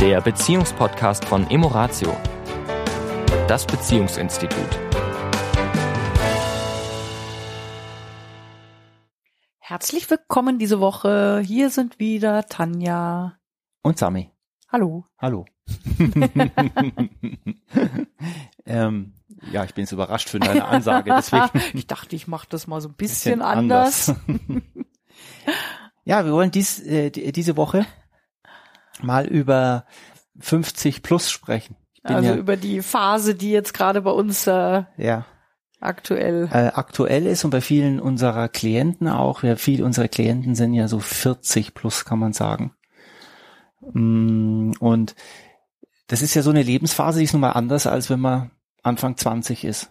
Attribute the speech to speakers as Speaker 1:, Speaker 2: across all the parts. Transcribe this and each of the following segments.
Speaker 1: der Beziehungspodcast von Emoratio, das Beziehungsinstitut.
Speaker 2: Herzlich willkommen diese Woche. Hier sind wieder Tanja
Speaker 3: und Sami.
Speaker 2: Hallo.
Speaker 3: Hallo. ähm, ja, ich bin jetzt überrascht für deine Ansage. Deswegen
Speaker 2: ich dachte, ich mache das mal so ein bisschen, bisschen anders. anders.
Speaker 3: ja, wir wollen dies, äh, diese Woche mal über 50 plus sprechen.
Speaker 2: Also ja, über die Phase, die jetzt gerade bei uns äh,
Speaker 3: ja.
Speaker 2: aktuell
Speaker 3: äh, aktuell ist und bei vielen unserer Klienten auch. Ja, viele unserer Klienten sind ja so 40 plus, kann man sagen. Mm, und das ist ja so eine Lebensphase, die ist nun mal anders, als wenn man Anfang 20 ist.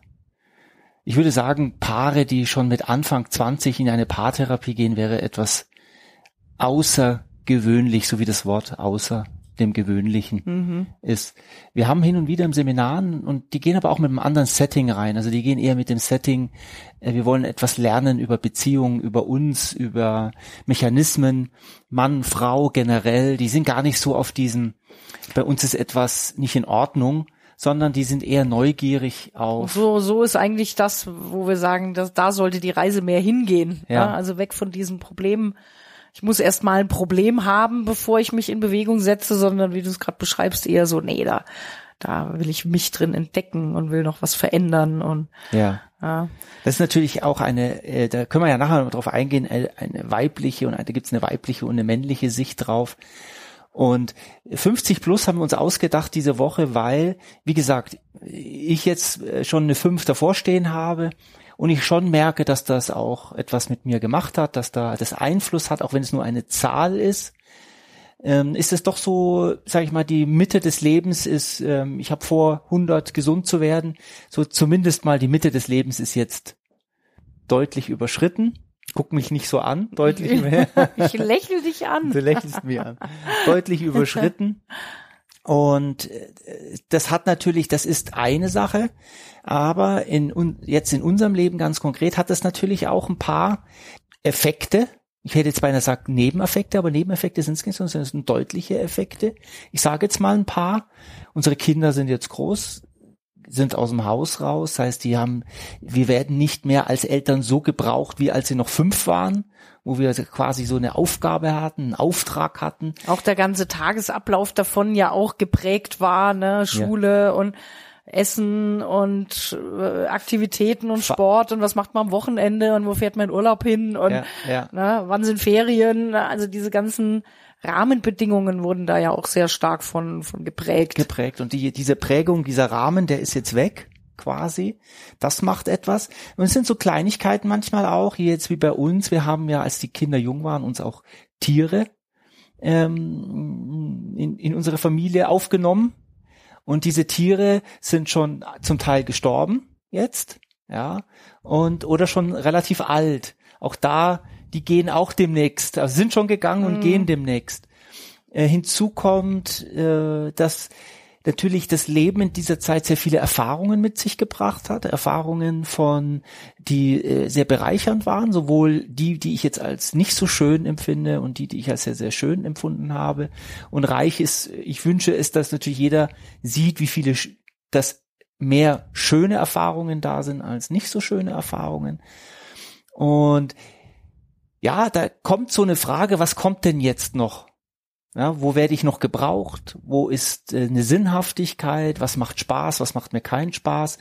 Speaker 3: Ich würde sagen, Paare, die schon mit Anfang 20 in eine Paartherapie gehen, wäre etwas außergewöhnlich, so wie das Wort außer dem Gewöhnlichen mhm. ist. Wir haben hin und wieder im Seminaren und die gehen aber auch mit einem anderen Setting rein. Also die gehen eher mit dem Setting, äh, wir wollen etwas lernen über Beziehungen, über uns, über Mechanismen, Mann, Frau generell. Die sind gar nicht so auf diesen, bei uns ist etwas nicht in Ordnung, sondern die sind eher neugierig auf.
Speaker 2: So, so ist eigentlich das, wo wir sagen, dass da sollte die Reise mehr hingehen. Ja. ja also weg von diesen Problemen ich muss erst mal ein Problem haben, bevor ich mich in Bewegung setze, sondern wie du es gerade beschreibst, eher so, nee, da, da will ich mich drin entdecken und will noch was verändern und
Speaker 3: ja. ja. Das ist natürlich auch eine, äh, da können wir ja nachher noch drauf eingehen, äh, eine weibliche und da gibt's eine weibliche und eine männliche Sicht drauf. Und 50 plus haben wir uns ausgedacht diese Woche, weil, wie gesagt, ich jetzt äh, schon eine 5 davor stehen habe und ich schon merke, dass das auch etwas mit mir gemacht hat, dass da das Einfluss hat, auch wenn es nur eine Zahl ist, ähm, ist es doch so, sage ich mal, die Mitte des Lebens ist, ähm, ich habe vor, 100 gesund zu werden, so zumindest mal die Mitte des Lebens ist jetzt deutlich überschritten. Guck mich nicht so an, deutlich mehr.
Speaker 2: ich lächle dich an.
Speaker 3: Du lächelst mir an. Deutlich überschritten. Und äh, das hat natürlich, das ist eine Sache, aber in, jetzt in unserem Leben ganz konkret hat das natürlich auch ein paar Effekte. Ich hätte jetzt beinahe gesagt Nebeneffekte, aber Nebeneffekte sind es nicht, sondern es sind deutliche Effekte. Ich sage jetzt mal ein paar. Unsere Kinder sind jetzt groß, sind aus dem Haus raus. Das heißt, die haben, wir werden nicht mehr als Eltern so gebraucht, wie als sie noch fünf waren, wo wir quasi so eine Aufgabe hatten, einen Auftrag hatten.
Speaker 2: Auch der ganze Tagesablauf davon ja auch geprägt war, ne, Schule ja. und Essen und äh, Aktivitäten und Sport und was macht man am Wochenende und wo fährt man in Urlaub hin und ja, ja. Ne, wann sind Ferien, also diese ganzen Rahmenbedingungen wurden da ja auch sehr stark von, von geprägt.
Speaker 3: Geprägt. Und die, diese Prägung, dieser Rahmen, der ist jetzt weg, quasi. Das macht etwas. Und es sind so Kleinigkeiten manchmal auch, hier jetzt wie bei uns. Wir haben ja, als die Kinder jung waren, uns auch Tiere ähm, in, in unsere Familie aufgenommen. Und diese Tiere sind schon zum Teil gestorben jetzt, ja, und oder schon relativ alt. Auch da die gehen auch demnächst, also sind schon gegangen und mhm. gehen demnächst. Äh, hinzu kommt, äh, dass natürlich das Leben in dieser Zeit sehr viele Erfahrungen mit sich gebracht hat, Erfahrungen von, die äh, sehr bereichernd waren, sowohl die, die ich jetzt als nicht so schön empfinde und die, die ich als sehr, sehr schön empfunden habe. Und reich ist, ich wünsche es, dass natürlich jeder sieht, wie viele, dass mehr schöne Erfahrungen da sind als nicht so schöne Erfahrungen. Und ja, da kommt so eine Frage, was kommt denn jetzt noch? Ja, wo werde ich noch gebraucht? Wo ist äh, eine Sinnhaftigkeit? Was macht Spaß? Was macht mir keinen Spaß?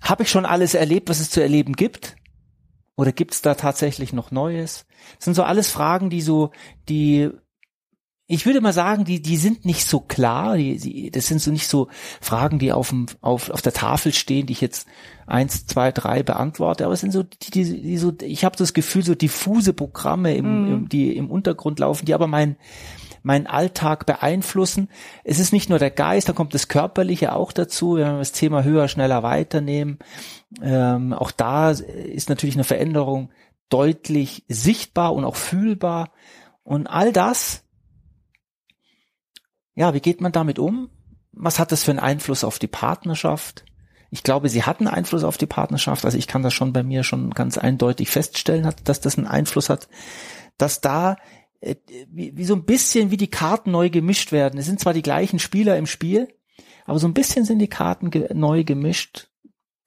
Speaker 3: Habe ich schon alles erlebt, was es zu erleben gibt? Oder gibt es da tatsächlich noch Neues? Das sind so alles Fragen, die so, die ich würde mal sagen, die, die sind nicht so klar. Die, die, das sind so nicht so Fragen, die auf, dem, auf, auf der Tafel stehen, die ich jetzt eins, zwei, drei beantworte. Aber es sind so, die, die, die so, ich habe das Gefühl, so diffuse Programme, im, mhm. im, die im Untergrund laufen, die aber mein, meinen Alltag beeinflussen. Es ist nicht nur der Geist, da kommt das Körperliche auch dazu. Wenn wir das Thema höher, schneller weiternehmen, ähm, auch da ist natürlich eine Veränderung deutlich sichtbar und auch fühlbar. Und all das ja, wie geht man damit um? Was hat das für einen Einfluss auf die Partnerschaft? Ich glaube, sie hatten Einfluss auf die Partnerschaft. Also ich kann das schon bei mir schon ganz eindeutig feststellen, dass das einen Einfluss hat, dass da wie, wie so ein bisschen wie die Karten neu gemischt werden. Es sind zwar die gleichen Spieler im Spiel, aber so ein bisschen sind die Karten ge neu gemischt.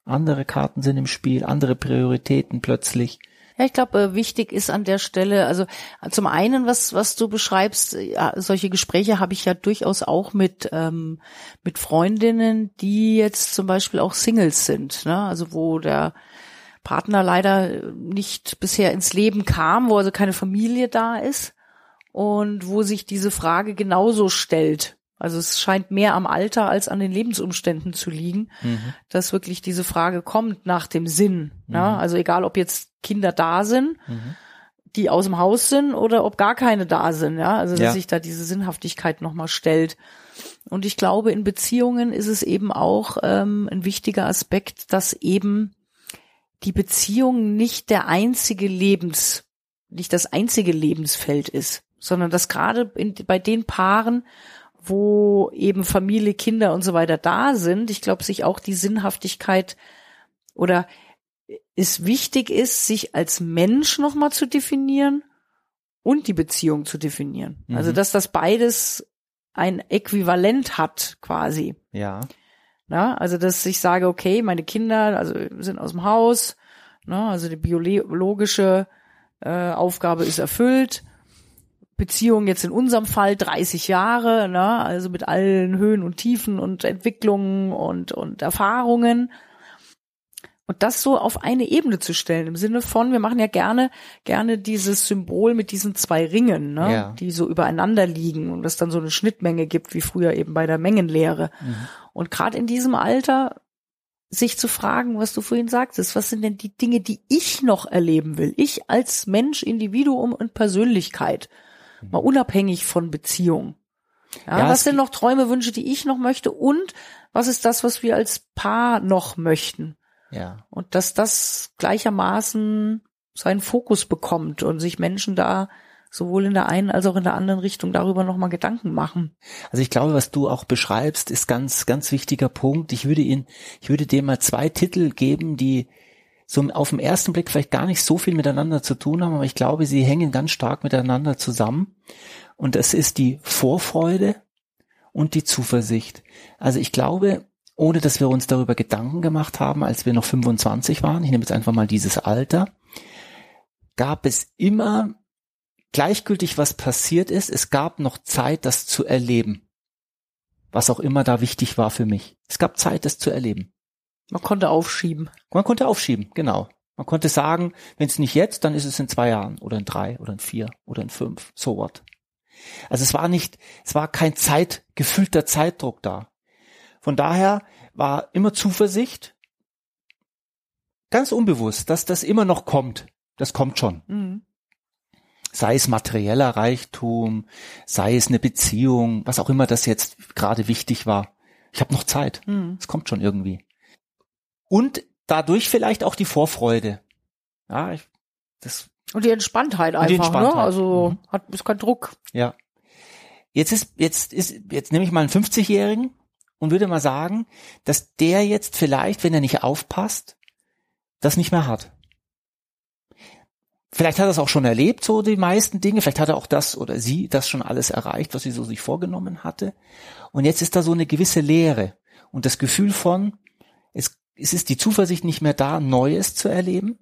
Speaker 3: Andere Karten sind im Spiel, andere Prioritäten plötzlich.
Speaker 2: Ja, ich glaube, äh, wichtig ist an der Stelle, also zum einen, was was du beschreibst, ja, solche Gespräche habe ich ja durchaus auch mit ähm, mit Freundinnen, die jetzt zum Beispiel auch Singles sind, ne? Also wo der Partner leider nicht bisher ins Leben kam, wo also keine Familie da ist und wo sich diese Frage genauso stellt. Also es scheint mehr am Alter als an den Lebensumständen zu liegen, mhm. dass wirklich diese Frage kommt nach dem Sinn. Mhm. Ja? Also egal, ob jetzt Kinder da sind, mhm. die aus dem Haus sind oder ob gar keine da sind. Ja, also dass ja. sich da diese Sinnhaftigkeit nochmal stellt. Und ich glaube, in Beziehungen ist es eben auch ähm, ein wichtiger Aspekt, dass eben die Beziehung nicht der einzige Lebens, nicht das einzige Lebensfeld ist, sondern dass gerade in, bei den Paaren, wo eben Familie, Kinder und so weiter da sind, ich glaube, sich auch die Sinnhaftigkeit oder es wichtig ist, sich als Mensch nochmal zu definieren und die Beziehung zu definieren. Mhm. Also, dass das beides ein Äquivalent hat, quasi.
Speaker 3: Ja.
Speaker 2: Na, also, dass ich sage, okay, meine Kinder, also sind aus dem Haus, na, also die biologische äh, Aufgabe ist erfüllt. Beziehung jetzt in unserem Fall 30 Jahre, ne, also mit allen Höhen und Tiefen und Entwicklungen und, und Erfahrungen. Und das so auf eine Ebene zu stellen, im Sinne von, wir machen ja gerne, gerne dieses Symbol mit diesen zwei Ringen, ne, ja. die so übereinander liegen und es dann so eine Schnittmenge gibt, wie früher eben bei der Mengenlehre. Mhm. Und gerade in diesem Alter sich zu fragen, was du vorhin sagtest, was sind denn die Dinge, die ich noch erleben will? Ich als Mensch, Individuum und Persönlichkeit. Mal unabhängig von Beziehung. Ja, ja, was sind noch Träume, Wünsche, die ich noch möchte? Und was ist das, was wir als Paar noch möchten?
Speaker 3: Ja.
Speaker 2: Und dass das gleichermaßen seinen Fokus bekommt und sich Menschen da sowohl in der einen als auch in der anderen Richtung darüber nochmal Gedanken machen.
Speaker 3: Also ich glaube, was du auch beschreibst, ist ganz, ganz wichtiger Punkt. Ich würde ihn, ich würde dir mal zwei Titel geben, die so auf den ersten Blick vielleicht gar nicht so viel miteinander zu tun haben, aber ich glaube, sie hängen ganz stark miteinander zusammen. Und das ist die Vorfreude und die Zuversicht. Also ich glaube, ohne dass wir uns darüber Gedanken gemacht haben, als wir noch 25 waren, ich nehme jetzt einfach mal dieses Alter, gab es immer gleichgültig, was passiert ist, es gab noch Zeit, das zu erleben. Was auch immer da wichtig war für mich. Es gab Zeit, das zu erleben.
Speaker 2: Man konnte aufschieben.
Speaker 3: Man konnte aufschieben, genau. Man konnte sagen, wenn es nicht jetzt, dann ist es in zwei Jahren oder in drei oder in vier oder in fünf. So what. Also es war nicht, es war kein Zeit, gefühlter Zeitdruck da. Von daher war immer Zuversicht, ganz unbewusst, dass das immer noch kommt. Das kommt schon. Mhm. Sei es materieller Reichtum, sei es eine Beziehung, was auch immer das jetzt gerade wichtig war. Ich habe noch Zeit. Mhm. Es kommt schon irgendwie. Und dadurch vielleicht auch die Vorfreude. Ja, ich, das
Speaker 2: und die Entspanntheit einfach, die ne? Entspanntheit. ne? Also mhm. hat ist kein Druck.
Speaker 3: Ja. Jetzt ist jetzt ist jetzt nehme ich mal einen 50-jährigen und würde mal sagen, dass der jetzt vielleicht, wenn er nicht aufpasst, das nicht mehr hat. Vielleicht hat er es auch schon erlebt, so die meisten Dinge. Vielleicht hat er auch das oder sie das schon alles erreicht, was sie so sich vorgenommen hatte. Und jetzt ist da so eine gewisse Leere und das Gefühl von, es, es ist die Zuversicht nicht mehr da, Neues zu erleben.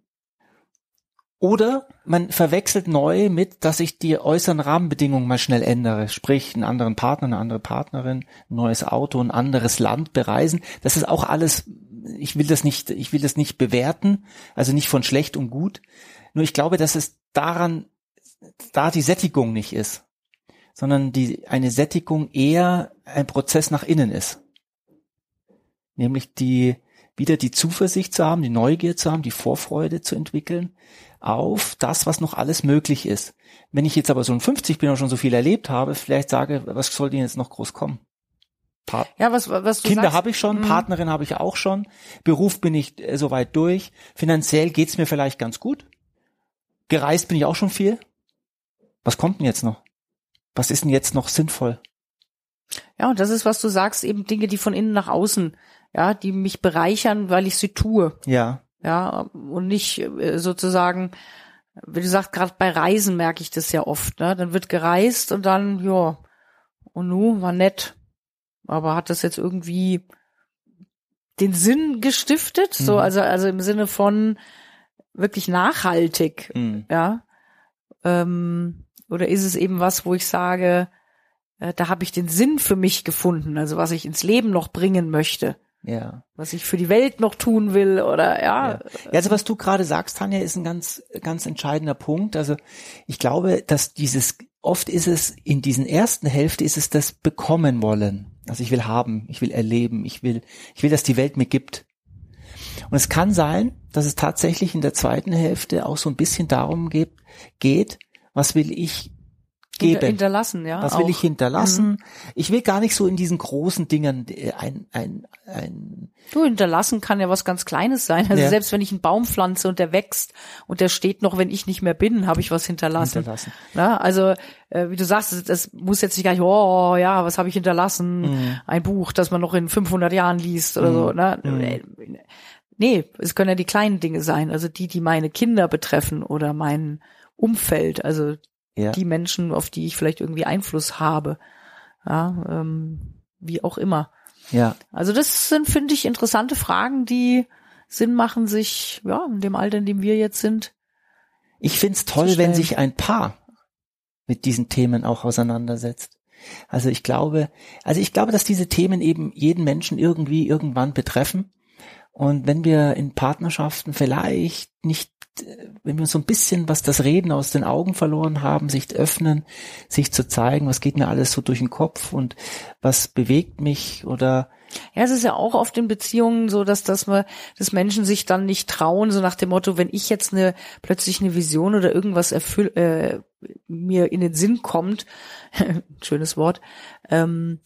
Speaker 3: Oder man verwechselt neu mit, dass ich die äußeren Rahmenbedingungen mal schnell ändere. Sprich, einen anderen Partner, eine andere Partnerin, ein neues Auto, ein anderes Land bereisen. Das ist auch alles, ich will das nicht, ich will das nicht bewerten. Also nicht von schlecht und gut. Nur ich glaube, dass es daran, da die Sättigung nicht ist. Sondern die, eine Sättigung eher ein Prozess nach innen ist. Nämlich die, wieder die Zuversicht zu haben, die Neugier zu haben, die Vorfreude zu entwickeln auf das, was noch alles möglich ist. Wenn ich jetzt aber so ein 50 bin und schon so viel erlebt habe, vielleicht sage, was soll denn jetzt noch groß kommen?
Speaker 2: Pa ja, was, was
Speaker 3: Kinder habe ich schon, mhm. Partnerin habe ich auch schon, Beruf bin ich äh, soweit durch, finanziell geht's mir vielleicht ganz gut, gereist bin ich auch schon viel. Was kommt denn jetzt noch? Was ist denn jetzt noch sinnvoll?
Speaker 2: Ja, und das ist, was du sagst, eben Dinge, die von innen nach außen, ja, die mich bereichern, weil ich sie tue.
Speaker 3: Ja
Speaker 2: ja, und nicht äh, sozusagen wie du sagst, gerade bei Reisen merke ich das ja oft, ne? Dann wird gereist und dann, ja, und nu, war nett. Aber hat das jetzt irgendwie den Sinn gestiftet? Mhm. So, also, also im Sinne von wirklich nachhaltig, mhm. ja. Ähm, oder ist es eben was, wo ich sage, äh, da habe ich den Sinn für mich gefunden, also was ich ins Leben noch bringen möchte.
Speaker 3: Ja.
Speaker 2: Was ich für die Welt noch tun will oder ja.
Speaker 3: Ja, also was du gerade sagst, Tanja, ist ein ganz, ganz entscheidender Punkt. Also ich glaube, dass dieses, oft ist es in diesen ersten Hälfte ist es das bekommen wollen. Also ich will haben, ich will erleben, ich will, ich will, dass die Welt mir gibt. Und es kann sein, dass es tatsächlich in der zweiten Hälfte auch so ein bisschen darum geht, geht was will ich geben.
Speaker 2: Hinterlassen, ja.
Speaker 3: Was will ich hinterlassen? Mhm. Ich will gar nicht so in diesen großen Dingen äh, ein, ein, ein
Speaker 2: Du, hinterlassen kann ja was ganz Kleines sein. Also ja. selbst wenn ich einen Baum pflanze und der wächst und der steht noch, wenn ich nicht mehr bin, habe ich was hinterlassen. hinterlassen. Na, also äh, wie du sagst, das muss jetzt nicht gleich, oh ja, was habe ich hinterlassen? Mhm. Ein Buch, das man noch in 500 Jahren liest oder mhm. so. Ne? Mhm. Nee, es können ja die kleinen Dinge sein, also die, die meine Kinder betreffen oder mein Umfeld, also ja. die Menschen, auf die ich vielleicht irgendwie Einfluss habe. Ja, ähm, wie auch immer.
Speaker 3: Ja.
Speaker 2: Also das sind, finde ich, interessante Fragen, die Sinn machen, sich, ja, in dem Alter, in dem wir jetzt sind.
Speaker 3: Ich find's toll, wenn sich ein Paar mit diesen Themen auch auseinandersetzt. Also ich glaube, also ich glaube, dass diese Themen eben jeden Menschen irgendwie irgendwann betreffen. Und wenn wir in Partnerschaften vielleicht nicht wenn wir so ein bisschen was das Reden aus den Augen verloren haben, sich öffnen, sich zu zeigen, was geht mir alles so durch den Kopf und was bewegt mich oder
Speaker 2: ja, es ist ja auch oft in Beziehungen so, dass, dass man, dass Menschen sich dann nicht trauen, so nach dem Motto, wenn ich jetzt eine, plötzlich eine Vision oder irgendwas erfüll, äh, mir in den Sinn kommt, schönes Wort, ähm,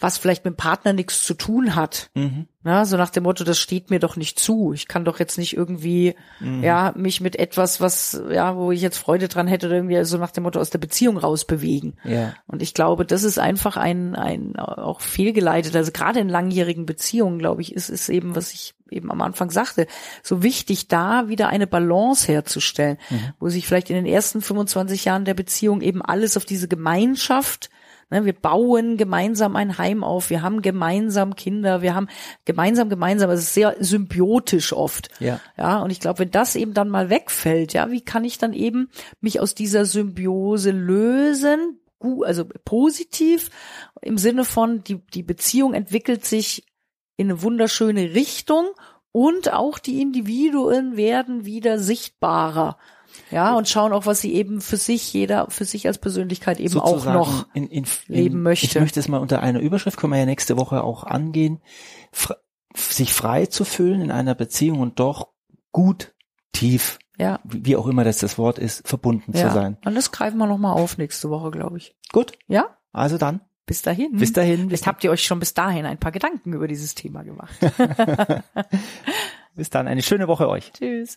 Speaker 2: was vielleicht mit dem Partner nichts zu tun hat. Mhm. Na, so nach dem Motto, das steht mir doch nicht zu. Ich kann doch jetzt nicht irgendwie, mhm. ja, mich mit etwas, was, ja, wo ich jetzt Freude dran hätte, oder irgendwie so nach dem Motto aus der Beziehung rausbewegen.
Speaker 3: Ja.
Speaker 2: Und ich glaube, das ist einfach ein, ein, auch fehlgeleitet. Also gerade in langjährigen Beziehungen, glaube ich, ist es eben, was ich eben am Anfang sagte, so wichtig, da wieder eine Balance herzustellen, mhm. wo sich vielleicht in den ersten 25 Jahren der Beziehung eben alles auf diese Gemeinschaft Ne, wir bauen gemeinsam ein Heim auf, wir haben gemeinsam Kinder, wir haben gemeinsam, gemeinsam, es ist sehr symbiotisch oft.
Speaker 3: Ja.
Speaker 2: Ja, und ich glaube, wenn das eben dann mal wegfällt, ja, wie kann ich dann eben mich aus dieser Symbiose lösen? Also positiv im Sinne von, die, die Beziehung entwickelt sich in eine wunderschöne Richtung und auch die Individuen werden wieder sichtbarer. Ja, und schauen auch, was sie eben für sich, jeder für sich als Persönlichkeit eben auch noch in, in, in, leben möchte.
Speaker 3: Ich möchte es mal unter einer Überschrift, können wir ja nächste Woche auch angehen, sich frei zu fühlen in einer Beziehung und doch gut, tief,
Speaker 2: ja.
Speaker 3: wie auch immer das das Wort ist, verbunden ja. zu sein.
Speaker 2: Und das greifen wir nochmal auf nächste Woche, glaube ich.
Speaker 3: Gut.
Speaker 2: Ja?
Speaker 3: Also dann.
Speaker 2: Bis dahin.
Speaker 3: Bis dahin.
Speaker 2: Vielleicht habt ihr euch schon bis dahin ein paar Gedanken über dieses Thema gemacht.
Speaker 3: bis dann. Eine schöne Woche euch.
Speaker 2: Tschüss.